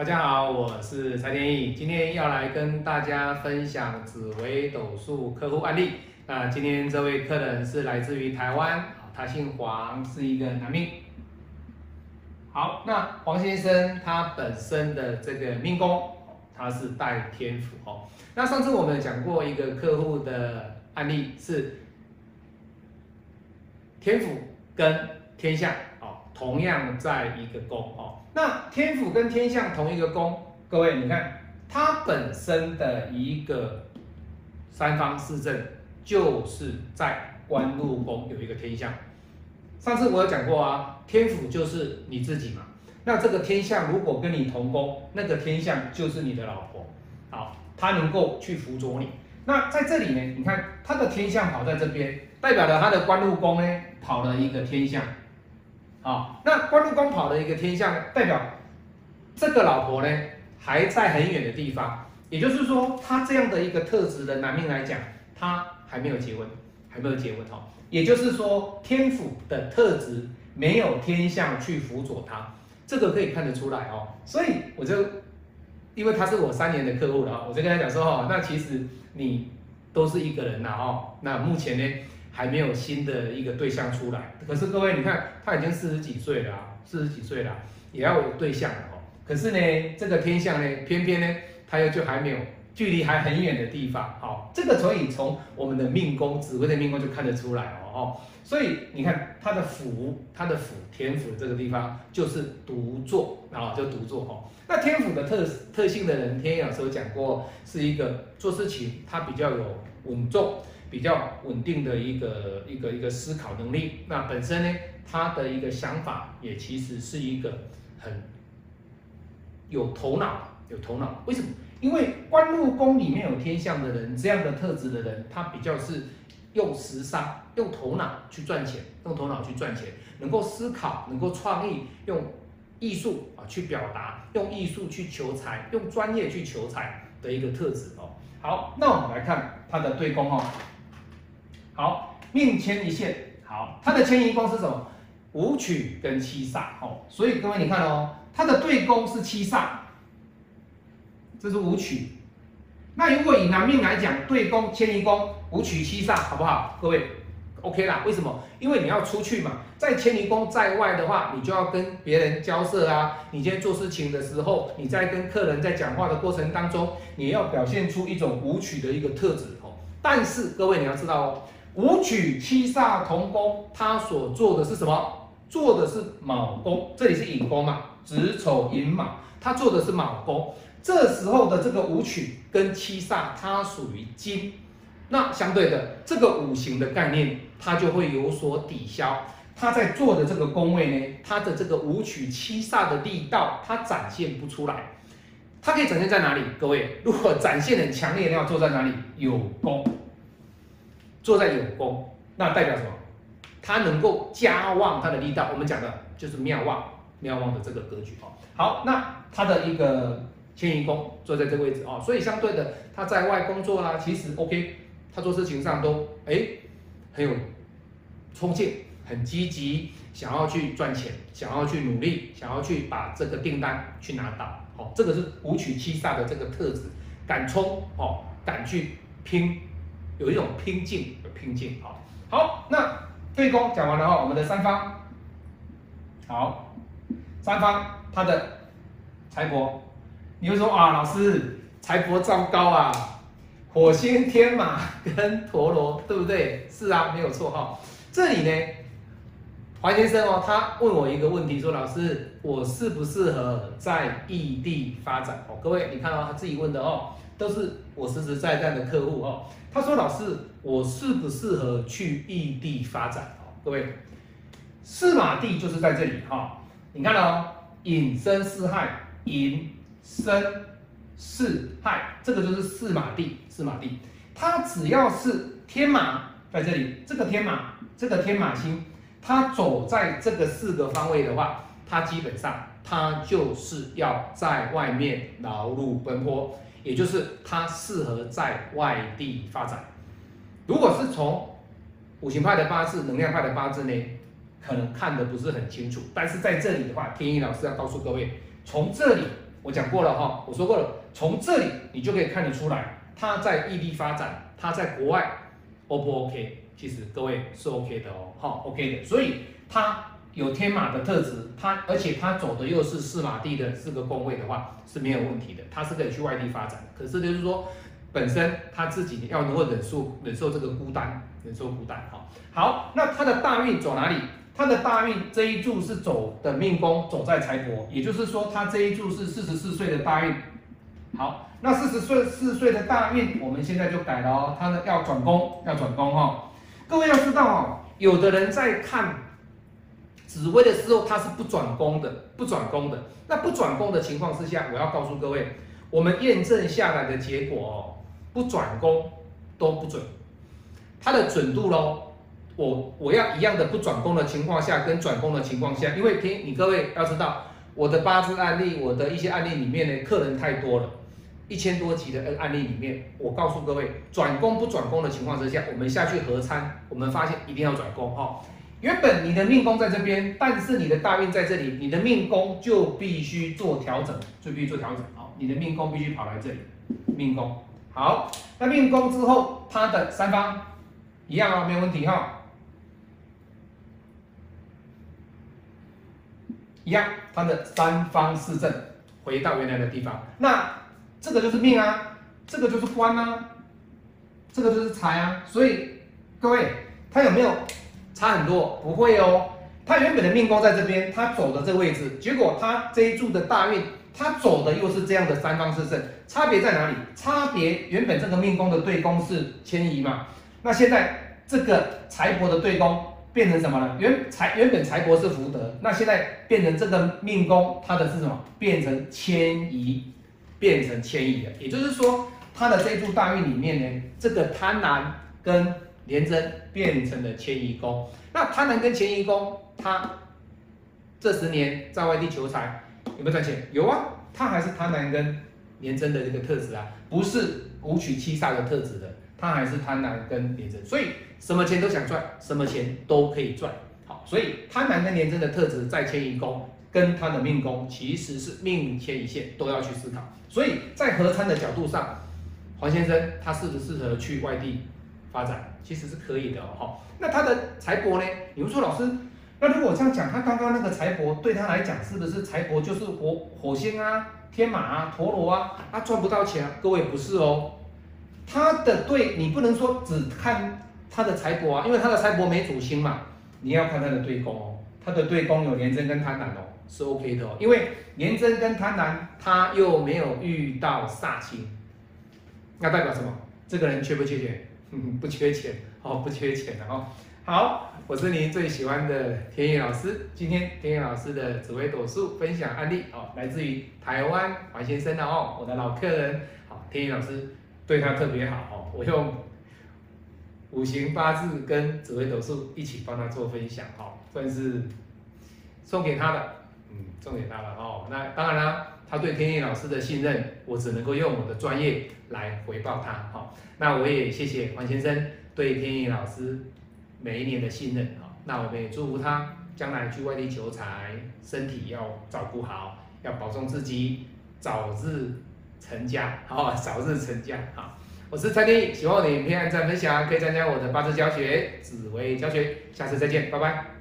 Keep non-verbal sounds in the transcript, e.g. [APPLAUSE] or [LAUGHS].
大家好，我是蔡天意，今天要来跟大家分享紫微斗数客户案例。那今天这位客人是来自于台湾，他姓黄，是一个男命。好，那黄先生他本身的这个命宫，他是带天府哦。那上次我们讲过一个客户的案例是天府跟天象。同样在一个宫哦，那天府跟天象同一个宫，各位你看它本身的一个三方四正，就是在官禄宫有一个天象。上次我有讲过啊，天府就是你自己嘛，那这个天象如果跟你同宫，那个天象就是你的老婆，好，他能够去辅佐你。那在这里呢，你看他的天象跑在这边，代表了他的官禄宫呢跑了一个天象。啊，那官禄宫跑的一个天象，代表这个老婆呢还在很远的地方，也就是说，他这样的一个特质的男命来讲，他还没有结婚，还没有结婚哈。也就是说，天府的特质没有天象去辅佐他，这个可以看得出来哦。所以我就，因为他是我三年的客户了，我就跟他讲说哦，那其实你都是一个人呐哦，那目前呢？还没有新的一个对象出来，可是各位你看，他已经四十几岁了，四十几岁了，也要有对象了哦。可是呢，这个天象呢，偏偏呢，他又就还没有，距离还很远的地方。好，这个所以从我们的命宫，紫微的命宫就看得出来哦。哦，所以你看他的府，他的府天府这个地方就是独坐啊，就独坐哦。那天府的特特性的人，天有时候讲过，是一个做事情他比较有稳重。比较稳定的一个一个一个思考能力，那本身呢，他的一个想法也其实是一个很有头脑，有头脑。为什么？因为官禄宫里面有天象的人，这样的特质的人，他比较是用时商、用头脑去赚钱，用头脑去赚钱，能够思考，能够创意，用艺术啊去表达，用艺术去求财，用专业去求财的一个特质哦。好，那我们来看他的对宫哦。好，命迁一线，好，它的迁移宫是什么？武曲跟七煞，哦，所以各位你看哦，它的对宫是七煞，这是武曲。那如果以男命来讲，对宫迁移宫武曲七煞，好不好？各位，OK 啦？为什么？因为你要出去嘛，在迁移宫在外的话，你就要跟别人交涉啊。你今天做事情的时候，你在跟客人在讲话的过程当中，你要表现出一种武曲的一个特质哦。但是各位你要知道哦。五曲七煞同宫，他所做的是什么？做的是卯宫，这里是寅宫嘛，子丑寅卯，他做的是卯宫。这时候的这个五曲跟七煞，它属于金，那相对的这个五行的概念，它就会有所抵消。他在做的这个宫位呢，他的这个五曲七煞的力道，它展现不出来。它可以展现在哪里？各位，如果展现很强烈，要坐在哪里？有宫。坐在有功，那代表什么？他能够加旺他的力道。我们讲的就是妙旺，妙旺的这个格局哦。好，那他的一个迁移宫坐在这个位置哦，所以相对的，他在外工作啦，其实 OK，他做事情上都哎很有冲劲，很积极，想要去赚钱，想要去努力，想要去把这个订单去拿到。好，这个是五曲七煞的这个特质，敢冲哦，敢去拼。有一种拼劲，有拼劲，好，好，那对宫讲完了哈，我们的三方，好，三方他的财帛，你会说啊，老师财帛糟糕啊，火星天马跟陀螺，对不对？是啊，没有错哈。这里呢，黄先生哦，他问我一个问题，说老师，我适不适合在异地发展？哦，各位你看到他自己问的哦。都是我实实在在的客户哦。他说：“老师，我适不适合去异地发展？”哦，各位，四马地就是在这里哈。你看哦，引申四害，引申四害，这个就是四马地。四马地，它只要是天马在这里，这个天马，这个天马星，它走在这个四个方位的话，它基本上它就是要在外面劳碌奔波。也就是他适合在外地发展。如果是从五行派的八字、能量派的八字呢，可能看的不是很清楚。但是在这里的话，天意老师要告诉各位，从这里我讲过了哈，我说过了，从这里你就可以看得出来，他在异地发展，他在国外，O 不 OK？其实各位是 OK 的哦，好 OK 的，所以他有天马的特质，他而且他走的又是四马地的四个宫位的话是没有问题的，他是可以去外地发展的。可是就是说，本身他自己要能够忍受忍受这个孤单，忍受孤单哈。好，那他的大运走哪里？他的大运这一柱是走的命宫，走在财帛，也就是说他这一柱是四十四岁的大运。好，那四十岁四岁的大运，我们现在就改了哦，他的要转宫，要转宫哈。各位要知道哦，有的人在看紫薇的时候，它是不转宫的，不转宫的。那不转宫的情况之下，我要告诉各位，我们验证下来的结果哦，不转宫都不准。它的准度喽，我我要一样的不转宫的情况下，跟转宫的情况下，因为听你各位要知道，我的八字案例，我的一些案例里面呢，客人太多了。一千多集的案例里面，我告诉各位，转工不转工的情况之下，我们下去合参，我们发现一定要转工哈。原本你的命宫在这边，但是你的大运在这里，你的命宫就必须做调整，就必须做调整好，你的命宫必须跑来这里，命宫。好，那命宫之后，它的三方一样哦，没有问题哈，一样，它的三方四正回到原来的地方，那。这个就是命啊，这个就是官啊，这个就是财啊，所以各位，他有没有差很多？不会哦，他原本的命宫在这边，他走的这个位置，结果他这一柱的大运，他走的又是这样的三方四正，差别在哪里？差别原本这个命宫的对宫是迁移嘛，那现在这个财帛的对宫变成什么了？原财原本财帛是福德，那现在变成这个命宫，它的是什么？变成迁移。变成迁移了，也就是说，他的这一柱大运里面呢，这个贪婪跟廉贞变成了迁移宫。那贪婪跟迁移宫，他这十年在外地求财有没有赚钱？有啊，他还是贪婪跟廉贞的这个特质啊，不是五取七煞的特质的，他还是贪婪跟廉贞，所以什么钱都想赚，什么钱都可以赚。好，所以贪婪跟廉贞的特质在迁移宫。跟他的命宫其实是命迁移线都要去思考，所以在合参的角度上，黄先生他适不适合去外地发展，其实是可以的哦。那他的财帛呢？你们说老师，那如果这样讲，他刚刚那个财帛对他来讲，是不是财帛就是火火星啊、天马啊、陀螺啊，他赚不到钱？啊各位不是哦，他的对你不能说只看他的财帛啊，因为他的财帛没主星嘛，你要看他的对宫哦，他的对宫有廉贞跟贪婪哦。是 OK 的哦，因为廉贞跟贪婪，他又没有遇到煞星，那代表什么？这个人缺不缺钱？嗯 [LAUGHS] 不缺钱哦，不缺钱的哦。好，我是您最喜欢的天野老师。今天天野老师的紫微斗数分享案例哦，来自于台湾黄先生的哦，我的老客人。好，天野老师对他特别好哦，我用五行八字跟紫微斗数一起帮他做分享哦，算是送给他的。嗯，送给他了哦。那当然啦，他对天意老师的信任，我只能够用我的专业来回报他。好，那我也谢谢黄先生对天意老师每一年的信任。好，那我们也祝福他将来去外地求财，身体要照顾好，要保重自己，早日成家。好，早日成家。好，我是蔡天意，喜欢我的影片，按赞分享，可以参加我的八字教学、紫微教学。下次再见，拜拜。